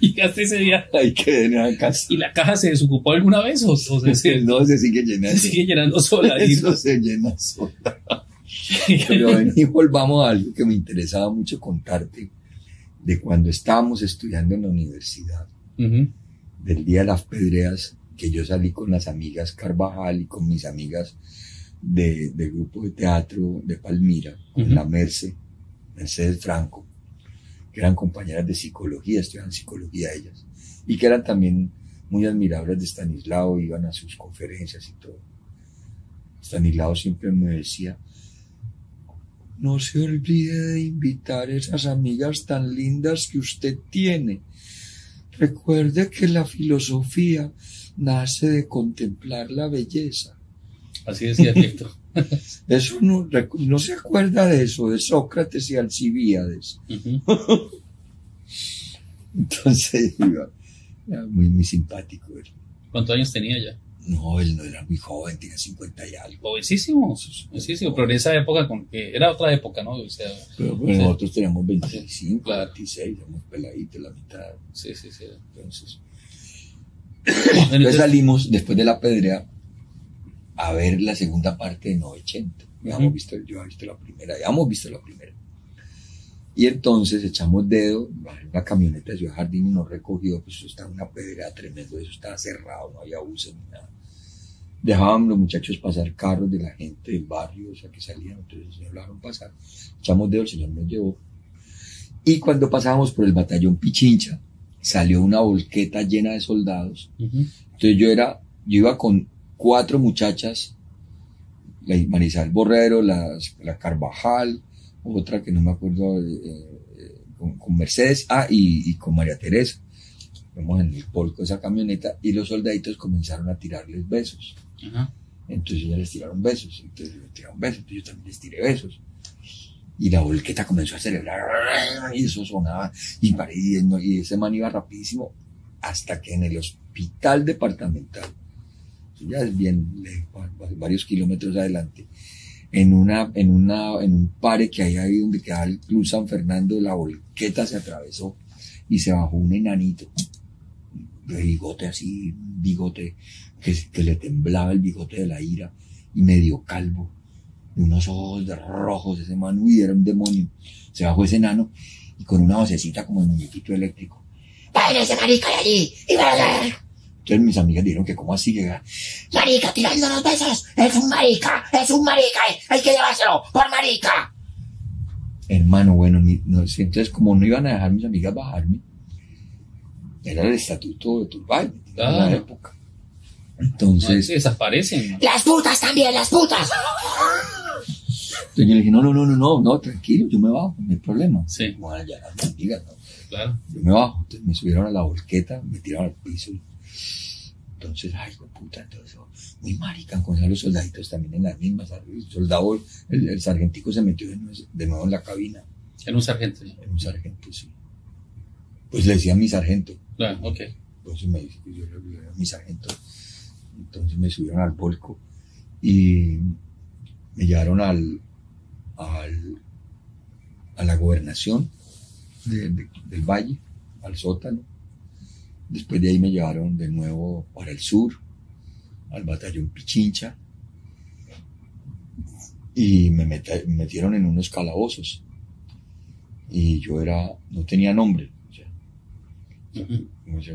Llegaste ese día. La casa. ¿Y la caja se desocupó alguna vez o, o se, No, se sigue llenando. se sigue llenando sola? Y- Eso se llena sola. Pero ven y volvamos a algo que me interesaba mucho contarte de cuando estábamos estudiando en la universidad, Ujú, del día de las pedreas, que yo salí con las amigas Carvajal y con mis amigas de, del grupo de teatro de Palmira, con Ujú. la Merce, Mercedes Franco, que eran compañeras de psicología, estudiaban psicología ellas, y que eran también muy admiradoras de Stanislao, iban a sus conferencias y todo. Stanislao siempre me decía, no se olvide de invitar esas amigas tan lindas que usted tiene. Recuerde que la filosofía nace de contemplar la belleza. Así decía Víctor. Eso no, se acuerda de eso, de Sócrates y Alcibíades. Entonces, iba- era muy, muy simpático. él. ¿Cuántos años tenía ya? No, él no era muy joven, tenía 50 y algo. Jovencísimo, jovencísimo, pero en esa época, con que era otra época, ¿no? O sea, Pero pues, nosotros teníamos 25, Claro. 26, éramos peladitos, la mitad. sí, sí, sí. Entonces, entonces entonces- salimos después de la pedrea a ver la segunda parte de 980. Ya Ujú. habíamos visto, yo había visto la primera, ya hemos visto la primera. Y entonces echamos dedo, una camioneta de Ciudad Jardín y nos recogió, pues eso estaba una pedrea tremendo, eso estaba cerrado, no había buses ni nada. Dejaban los muchachos pasar carros de la gente del barrio, o sea, que salían, entonces el señor lo dejaron pasar. Echamos dedo, el señor nos llevó. Y cuando pasábamos por el batallón Pichincha, salió una volqueta llena de soldados Ujú. entonces yo era, yo iba con cuatro muchachas, la Marisal Borrero, las- la Carvajal, otra que no me acuerdo, eh, eh, con, con Mercedes, ah, y, y con María Teresa. Vamos en el polco esa camioneta y los soldaditos comenzaron a tirarles besos. Ajá. Entonces ellas les tiraron besos, entonces les tiraron besos, entonces yo también les tiré besos. Y la volqueta comenzó a celebrar, y eso sonaba, y, y, ese man iba rapidísimo, hasta que en el hospital departamental, ya es bien varios kilómetros adelante, en una, en una, en un pare que hay ahí donde queda el Club San Fernando, la volqueta se atravesó y se bajó un enanito, de bigote así, bigote que, que le temblaba el bigote de la ira y medio calvo, y unos ojos de rojos, ese man, uy, era un demonio. Se bajó ese enano y con una vocecita como de muñequito eléctrico. ¡Vaya ese marica de allí! ¡Y vaya! Entonces mis amigas dijeron que cómo así llega. ¡Marica, tirándonos besos! ¡Es un marica! ¡Es un marica! eh, ¡Hay que llevárselo! ¡Por marica! Hermano, bueno, ni- no sé, entonces como no iban a dejar mis amigas bajarme, era el estatuto de Turbay, en la Claro. época. Entonces, desaparecen. ¿no? Las putas también, las putas. Entonces yo le dije, no, no, no, no, no, no, tranquilo, yo me bajo, no hay problema. Sí. Bueno, ya las amigas, no. Claro. Yo me bajo, entonces me subieron a la volqueta, me tiraron al piso. Entonces, ay, puta, entonces, muy marica, con los soldaditos también en las mismas. El soldado, el, el sargentico se metió de nuevo, en la cabina, En un sargento. era un sargento, sí. Pues le decía a mi sargento, Claro, ok. entonces me dice que yo le era mi sargento. Entonces me subieron al volco y me llevaron al, al a la gobernación de- de- del valle, al sótano. Después de ahí me llevaron de nuevo para el sur, al batallón Pichincha. Y me metieron en unos calabozos. Y yo era, no tenía nombre. o sea,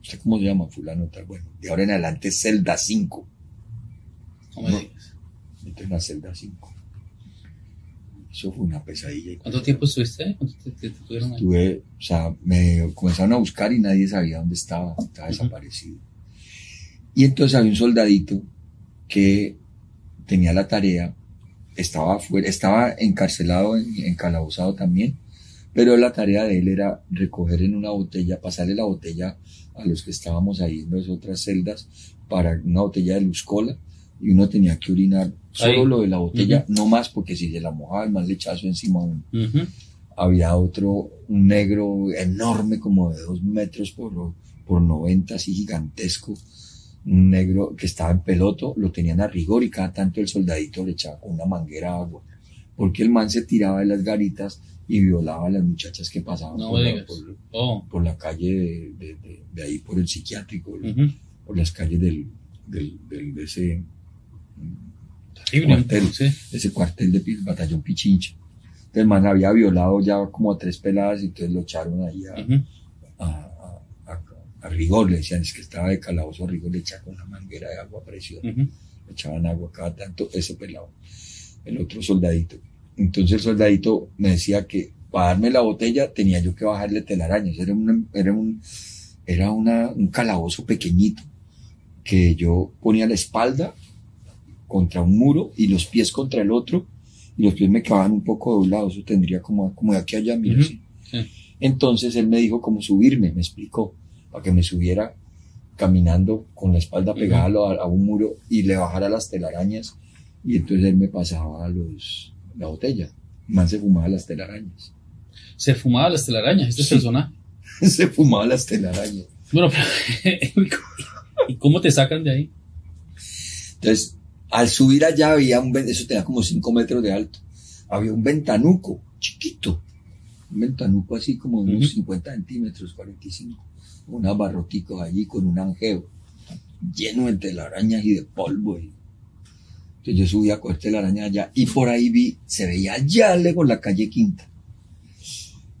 ¿Usted cómo se llama? Fulano tal. Bueno, de ahora en adelante celda 5. No me No. digas. Entré en la celda 5. Eso fue una pesadilla. ¿Cuánto tiempo estuviste? ¿Cuánto te, te- te tuvieron ahí? Estuve, o sea, me comenzaron a buscar y nadie sabía dónde estaba. Estaba Ujú. desaparecido. Y entonces había un soldadito que tenía la tarea, estaba afuera, estaba encarcelado, en- encalabozado también, pero la tarea de él era recoger en una botella, pasarle la botella a los que estábamos ahí en las otras celdas para una botella de luz cola y uno tenía que orinar solo Ahí. lo de la botella, no más porque si se la mojaba el mal lechazo encima a uno. Había otro, un negro enorme como de dos metros por, por 90, así gigantesco, un negro que estaba en peloto, lo tenían a rigor y cada tanto el soldadito le echaba con una manguera agua porque el man se tiraba de las garitas y violaba a las muchachas que pasaban No por, la, digas. por- Oh. por la calle de, de- de- de ahí, por el psiquiátrico, por las calles del, del, del- de ese, Terrible. Cuartel. Sí. ese cuartel de batallón Pichincha. Entonces, man había violado ya como a tres peladas y entonces lo echaron ahí a, Ujú. a, a- a- a rigor, le decían, es que estaba de calabozo rigor, le echaban una manguera de agua a presión, Ujú. le echaban agua cada tanto, ese pelado, el otro soldadito. Entonces el soldadito me decía que para darme la botella tenía yo que bajarle telarañas, era, una- era, un, era una, un calabozo pequeñito que yo ponía la espalda contra un muro y los pies contra el otro y los pies me quedaban un poco doblados, eso tendría como, como de aquí a allá, mira, Ujú. así. Sí. Entonces él me dijo cómo subirme, me explicó, para que me subiera caminando con la espalda pegada a lo- a, un muro y le bajara las telarañas. Y entonces él me pasaba los, la botella. El Man se fumaba las telarañas. Se fumaba las telarañas, este Sí. personaje. se fumaba las telarañas. Bueno, pero, ¿y cómo te sacan de ahí? Entonces, al subir allá había un, eso tenía como 5 metros de alto. Había un ventanuco chiquito. Un ventanuco así como de unos Ujú. 50 centímetros, 45. Unos barroticos allí con un angeo lleno de telarañas y de polvo. y- Entonces yo subí a coger telarañas allá y por ahí vi, se veía allá lejos la calle Quinta.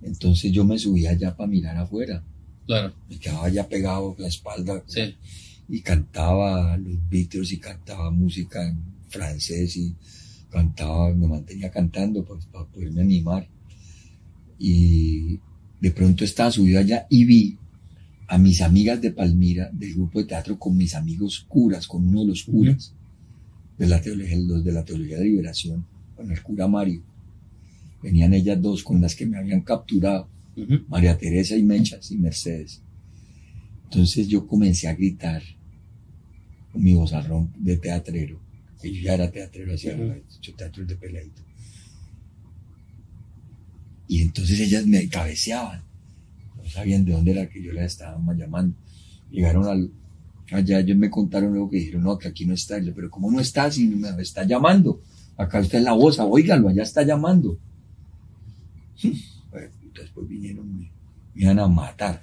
Entonces yo me subí allá para mirar afuera. Claro, Me quedaba allá pegado la espalda sí. Y cantaba los Beatles y cantaba música en francés y cantaba, me mantenía cantando pues, para poderme animar. Y de pronto estaba subido allá y vi a mis amigas de Palmira, del grupo de teatro, con mis amigos curas, con uno de los curas de la teología, los de la teología de liberación, con el cura Mario. Venían ellas dos con las que me habían capturado. María Teresa y Mechas y Mercedes. Entonces yo comencé a gritar mi vozarrón de teatrero, que yo ya era teatrero, hacía hecho teatro de peladito. Y entonces ellas me cabeceaban, no sabían de dónde era que yo las estaba llamando. Llegaron al, allá, ellos me contaron luego que dijeron, no, que aquí no está. Y yo, pero ¿cómo no está si me está llamando? Acá está en la voz, óigalo, allá está llamando. Bueno, después vinieron, me, me iban a matar.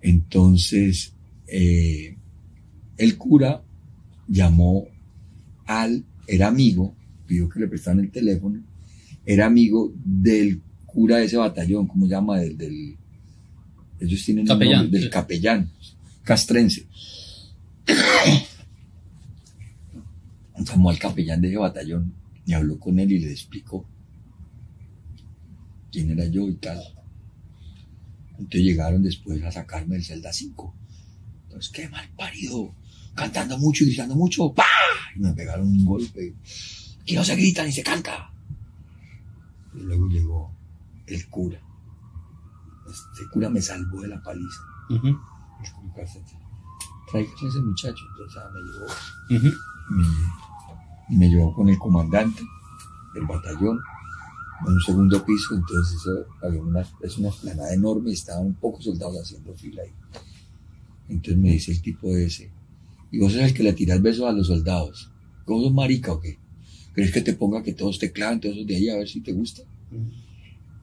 Entonces, eh, el cura llamó al, era amigo, pidió que le prestaran el teléfono, era amigo del cura de ese batallón, ¿cómo se llama? Del, del- ellos tienen el Capellán, nombre, del sí. capellán castrense. Llamó al capellán de ese batallón y habló con él y le explicó quién era yo y tal. Entonces llegaron después a sacarme del celda 5. Entonces, qué mal parido, cantando mucho y gritando mucho, ¡pah! Y me pegaron un golpe. Aquí no se grita ni se canta. Y luego llegó el cura. Este cura me salvó de la paliza. El. Tráigame a ese muchacho. Entonces ah, me llevó Ujú. me, llevó con el comandante del batallón en un segundo piso, entonces eso, había una, es una explanada enorme y estaban pocos soldados haciendo fila ahí. Entonces me dice el tipo ese, y vos eres el que le tiras besos a los soldados, ¿cómo sos marica o qué? ¿Crees que te ponga que todos te claven, todos de ahí a ver si te gusta?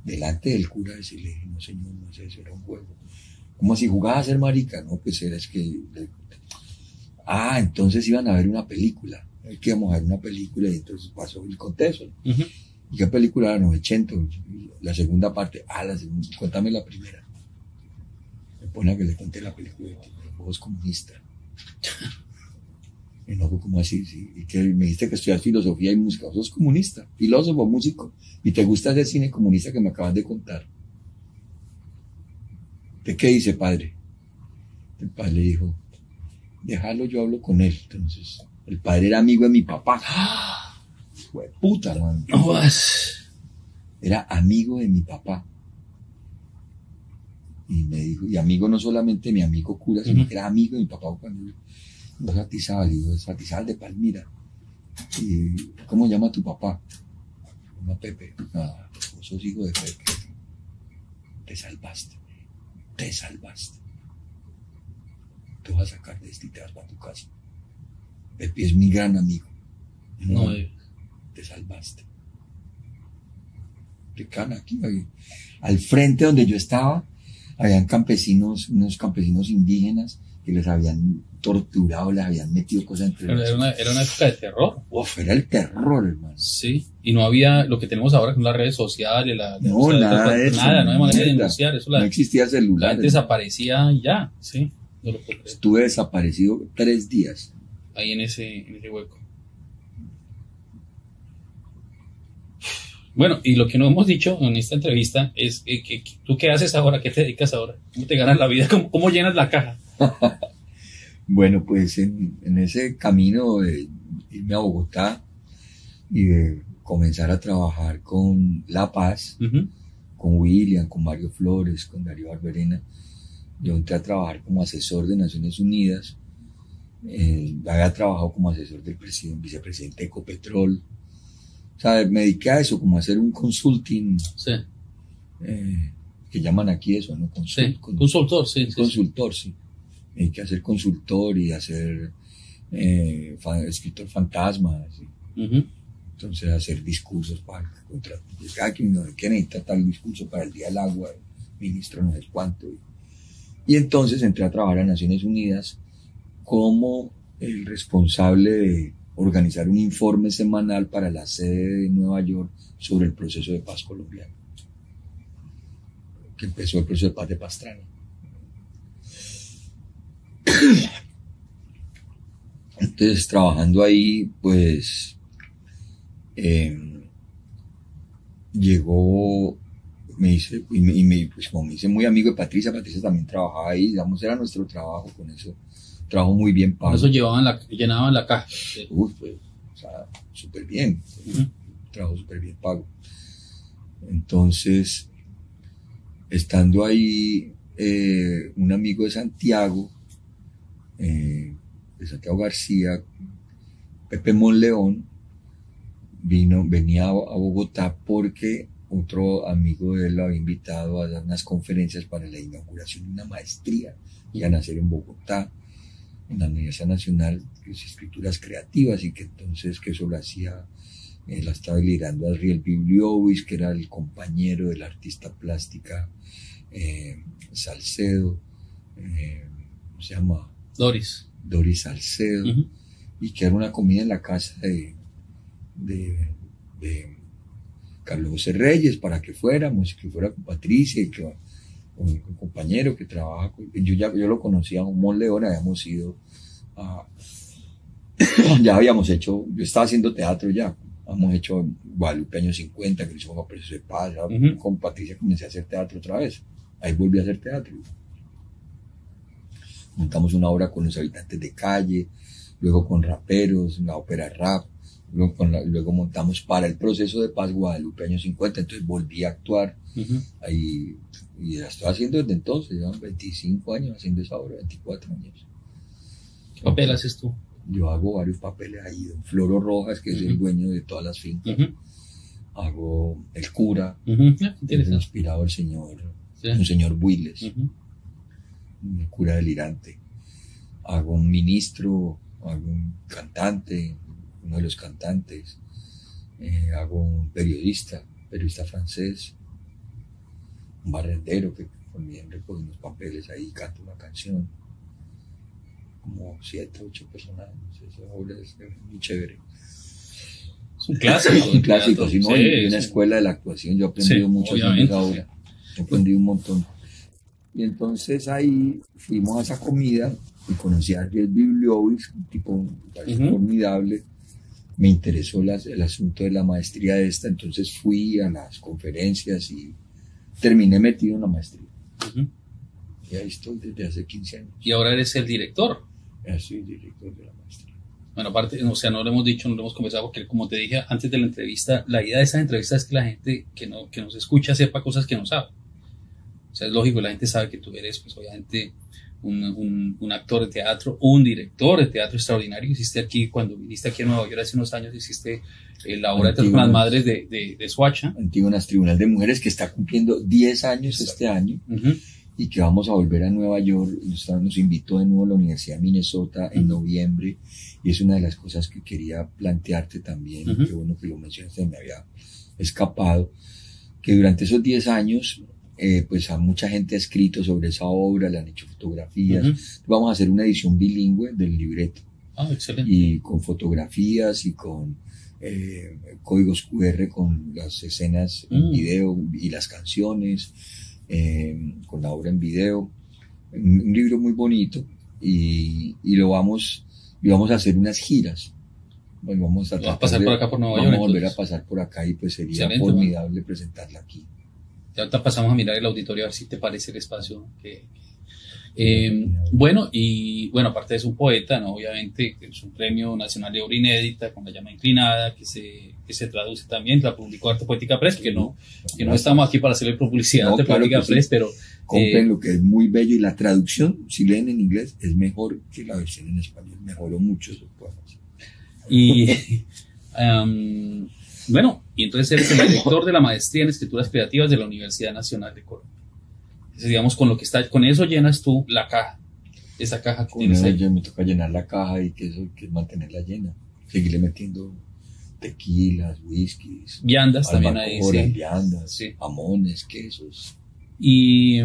Delante del cura ese le dije, no señor, no sé, eso era un juego. Como si jugaba a ser marica, no, pues era es que... Ah, entonces iban a ver una película. Es que íbamos a ver una película y entonces pasó el contexto. ¿Y qué película era? 900. La segunda parte. Ah, la segunda. Cuéntame la primera. Me pone a que le conté la película. y Vos comunista. Y fue como así, sí. Y que me dijiste que estudias filosofía y música. Sos comunista, filósofo, músico. Y te gusta ese cine comunista que me acabas de contar. ¿De qué dice, padre? El padre le dijo, déjalo, yo hablo con él. Entonces, el padre era amigo de mi papá. Fue puta, man. No jodas. Era amigo de mi papá. Y me dijo, y amigo no solamente mi amigo cura, sino Ujú. que era amigo de mi papá cuando yo satizaba, le digo, satizaba de Palmira. Y, ¿Cómo llama tu papá? Llama Pepe. Ah, vos sos hijo de Pepe. Te salvaste. Te salvaste. Te vas a sacar de este y te vas para tu casa. Pepe es mi gran amigo. No, eh, te salvaste. de cana aquí. ahí. Al frente donde yo estaba, habían campesinos, unos campesinos indígenas que les habían torturado, les habían metido cosas entre Pero los era una, era una época de terror. Uf, era el terror, hermano. Sí. Y no había lo que tenemos ahora con las redes sociales, la No, o sea, nada de eso, Nada, no hay manera de denunciar. Eso No la, existía la celular. hermano. desaparecía ya. Sí. No lo puedo creer. Estuve desaparecido tres días. Ahí en ese, en ese hueco. Bueno, y lo que no hemos dicho en esta entrevista es que, que- que- tú qué haces ahora, qué te dedicas ahora, cómo te ganas la vida, cómo, cómo llenas la caja. Bueno, pues en, en ese camino de irme a Bogotá y de comenzar a trabajar con La Paz, con William, con Mario Flores, con Darío Barberena, yo entré a trabajar como asesor de Naciones Unidas. Eh, había trabajado como asesor del presidente, vicepresidente de Ecopetrol. O sea, me dediqué a eso, como a hacer un consulting, Sí, eh, que llaman aquí eso, ¿no? Sí. con- Consultor, sí. sí, sí. consultor, sí. Hay que hacer consultor y hacer eh, fa- escritor fantasma. Entonces, hacer discursos para contra. Ah, que no, que necesita tal discurso para el Día del Agua, el ministro no sé cuánto. Y, y entonces entré a trabajar a Naciones Unidas como el responsable de organizar un informe semanal para la sede de Nueva York sobre el proceso de paz colombiano. Que empezó el proceso de paz de Pastrana. Entonces, trabajando ahí, pues, eh, llegó, me hice, y, me, y pues como me hice muy amigo de Patricia, Patricia también trabajaba ahí, digamos, era nuestro trabajo con eso, trabajo muy bien pago. eso llevaban la, llenaban la caja. Sí. Uy, pues, o sea, súper bien, Ujú. trabajo súper bien pago. Entonces, estando ahí, eh, un amigo de Santiago, eh, de Santiago García, Pepe Monleón, vino, venía a, a Bogotá porque otro amigo de él lo había invitado a dar unas conferencias para la inauguración de una maestría que iban a hacer en Bogotá, en la Universidad Nacional, que es Escrituras Creativas, y que entonces que eso lo hacía, eh, la estaba liderando Adriel Bibliowicz, que era el compañero de la artista plástica eh, Salcedo, eh, ¿cómo se llama? Doris. Doris Salcedo, y que era una comida en la casa de, de, de Carlos José Reyes para que fuéramos, que fuera con Patricia y que con un compañero que trabaja con, yo ya yo lo conocía un Mon León, habíamos ido a, ya habíamos hecho, yo estaba haciendo teatro ya, habíamos hecho Guadalupe año 50, que hicimos a Precio de Paz, con Patricia comencé a hacer teatro otra vez, ahí volví a hacer teatro. Montamos una obra con los habitantes de calle, luego con raperos, la ópera rap, luego, con la- luego montamos para el proceso de paz Guadalupe año 50, entonces volví a actuar ahí y la estoy haciendo desde entonces, llevan 25 años haciendo esa obra, 24 años. ¿Qué papel haces tú? Yo hago varios papeles ahí, don Floro Rojas, que es el dueño de todas las fincas, Ujú. hago el cura. Ah, es inspirado el señor, Sí. un señor. Ujú. un cura delirante. Hago un ministro, hago un cantante, uno de los cantantes, eh, hago un periodista, periodista francés, un barrendero que también recoge unos papeles ahí, canta una canción, como siete, ocho personajes, esa obra es muy chévere. Es un clásico. Es un clásico, si no, Sí, en una sí. escuela de la actuación yo he aprendido Sí, mucho obviamente, esa obra. He aprendido un montón. Y entonces ahí fuimos a esa comida y conocí a Ariel Bibliowicz, un tipo pareció Ujú. formidable. Me interesó las- el asunto de la maestría de esta, entonces fui a las conferencias y terminé metido en la maestría. Ujú. Y ahí estoy desde hace 15 años. Y ahora eres el director. Ya soy director de la maestría. Bueno, aparte, o sea, no lo hemos dicho, no lo hemos conversado, porque como te dije antes de la entrevista, la idea de esta entrevista es que la gente que, no, que nos escucha sepa cosas que no sabe. O sea, es lógico, la gente sabe que tú eres, pues obviamente, un, un- un actor de teatro, un director de teatro extraordinario. Hiciste aquí, cuando viniste aquí a Nueva York hace unos años, hiciste eh, la obra de Teatro con las. Madres de, de, de Suacha. Antígonas Tribunal de Mujeres que está cumpliendo 10 años Exacto. este año. Ujú. y que vamos a volver a Nueva York. Nos, nos invitó de nuevo a la Universidad de Minnesota en noviembre y es una de las cosas que quería plantearte también. Ujú. Qué bueno que lo mencionaste, me había escapado. que durante esos 10 años, eh, pues a mucha gente ha escrito sobre esa obra, le han hecho fotografías. Vamos a hacer una edición bilingüe del libreto Ah, excelente. y con fotografías y con eh, códigos QR con las escenas en Mm. video y las canciones, eh, con la obra en video. Un, un libro muy bonito y, y lo vamos, y vamos a hacer unas giras. Bueno, vamos a, pasar de- por acá por Nueva vamos York, a volver entonces. a pasar por acá y pues sería Excelente, formidable presentarla aquí. Ya ahorita pasamos a mirar el auditorio a ver si te parece el espacio. que- Eh, bueno, y bueno, aparte es un poeta, ¿no? Obviamente es un premio nacional de obra inédita con la llama inclinada, que se, que se traduce también, la publicó Arte Poética Press, que no, que no estamos aquí para hacerle publicidad No, de claro Poética que sí. Press, pero Compren Eh, lo que es muy bello y la traducción, si leen en inglés, es mejor que la versión en español. Mejoró mucho sus poemas. Y am, bueno, y entonces eres el director de la maestría en escrituras creativas de la Universidad Nacional de Colombia. Entonces, digamos, con lo que está, con eso llenas tú la caja. Esa caja con Tiene- ese- ya me toca llenar la caja y que eso que mantenerla llena. Seguirle metiendo tequilas, whiskies, viandas también ahí. sí. viandas, Sí. jamones, quesos. Y,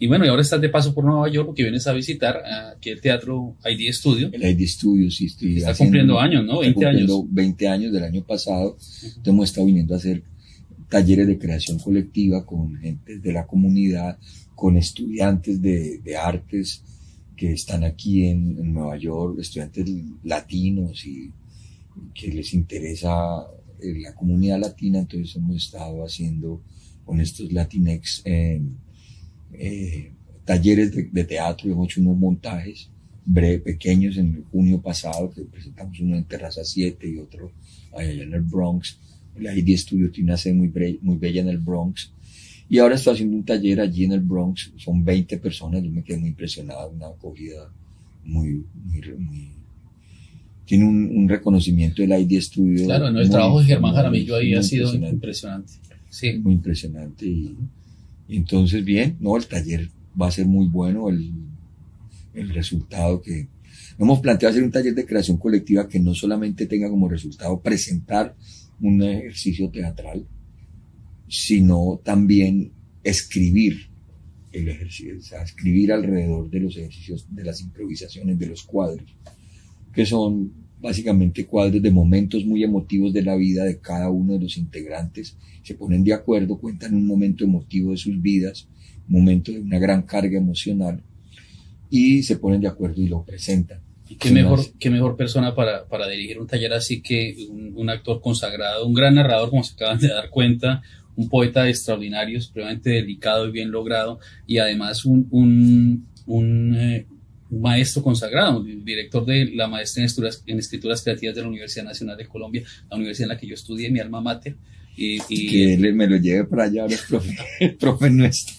y bueno, y ahora estás de paso por Nueva York porque vienes a visitar aquí el Teatro ID Studio. El ID Studios sí estoy Está haciendo- cumpliendo años, ¿no? está 20 años. cumpliendo 20 años del año pasado. Entonces hemos estado viniendo a hacer talleres de creación colectiva con gente de la comunidad, con estudiantes de, de artes que están aquí en, en Nueva York, estudiantes latinos y que les interesa eh, la comunidad latina. Entonces hemos estado haciendo con estos Latinex eh, eh, talleres de, de teatro, hemos hecho unos montajes breve, pequeños en junio pasado, que presentamos uno en Terraza 7 y otro allá en el Bronx. El ID Studio tiene una sede muy, bre- muy bella en el Bronx. Y ahora estoy haciendo un taller allí en el Bronx, son 20 personas, yo me quedé muy impresionado, una acogida muy, muy, muy- tiene un, un reconocimiento del ID Studio. Claro, no, el trabajo de Germán Jaramillo ahí ha sido impresionante impresionante. Sí. muy impresionante y, y entonces bien, no, el taller va a ser muy bueno, el, el resultado que hemos planteado hacer un taller de creación colectiva que no solamente tenga como resultado presentar un ejercicio teatral, sino también escribir el ejercicio, o sea, escribir alrededor de los ejercicios, de las improvisaciones, de los cuadros, que son básicamente cuadros de momentos muy emotivos de la vida de cada uno de los integrantes, se ponen de acuerdo, cuentan un momento emotivo de sus vidas, un momento de una gran carga emocional, y se ponen de acuerdo y lo presentan. Y qué mejor, más. qué mejor persona para, para dirigir un taller así que un, un actor consagrado, un gran narrador, como se acaban de dar cuenta, un poeta extraordinario, supremamente delicado y bien logrado, y además un, un, un, eh, un maestro consagrado, director de la maestría en escrituras, en escrituras creativas de la Universidad Nacional de Colombia, la universidad en la que yo estudié, mi alma mater. Y, que él me lo lleve para allá, ahora profe, el profe nuestro.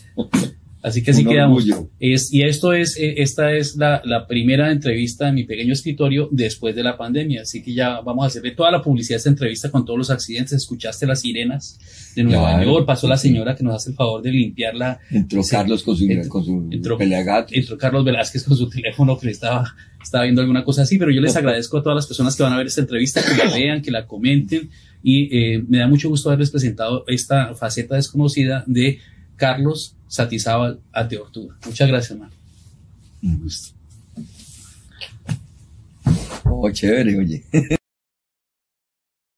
Así que así un quedamos. orgullo. Es, y esto es, eh, esta es la, la primera entrevista en mi pequeño escritorio después de la pandemia. Así que ya vamos a hacerle toda la publicidad de esta entrevista con todos los accidentes. Escuchaste las sirenas de Nueva Claro, York. Pasó la señora que nos hace el favor de limpiarla. Entró. Carlos con su, Entró- con su entró-. Entró Carlos Velázquez con su teléfono que le estaba, estaba viendo alguna cosa así. Pero yo les agradezco a todas las personas que van a ver esta entrevista, que la vean, que la comenten. Y eh, me da mucho gusto haberles presentado esta faceta desconocida de Carlos Satizábal Ateortúa. Muchas gracias, hermano. Un gusto. Oh, chévere, oye.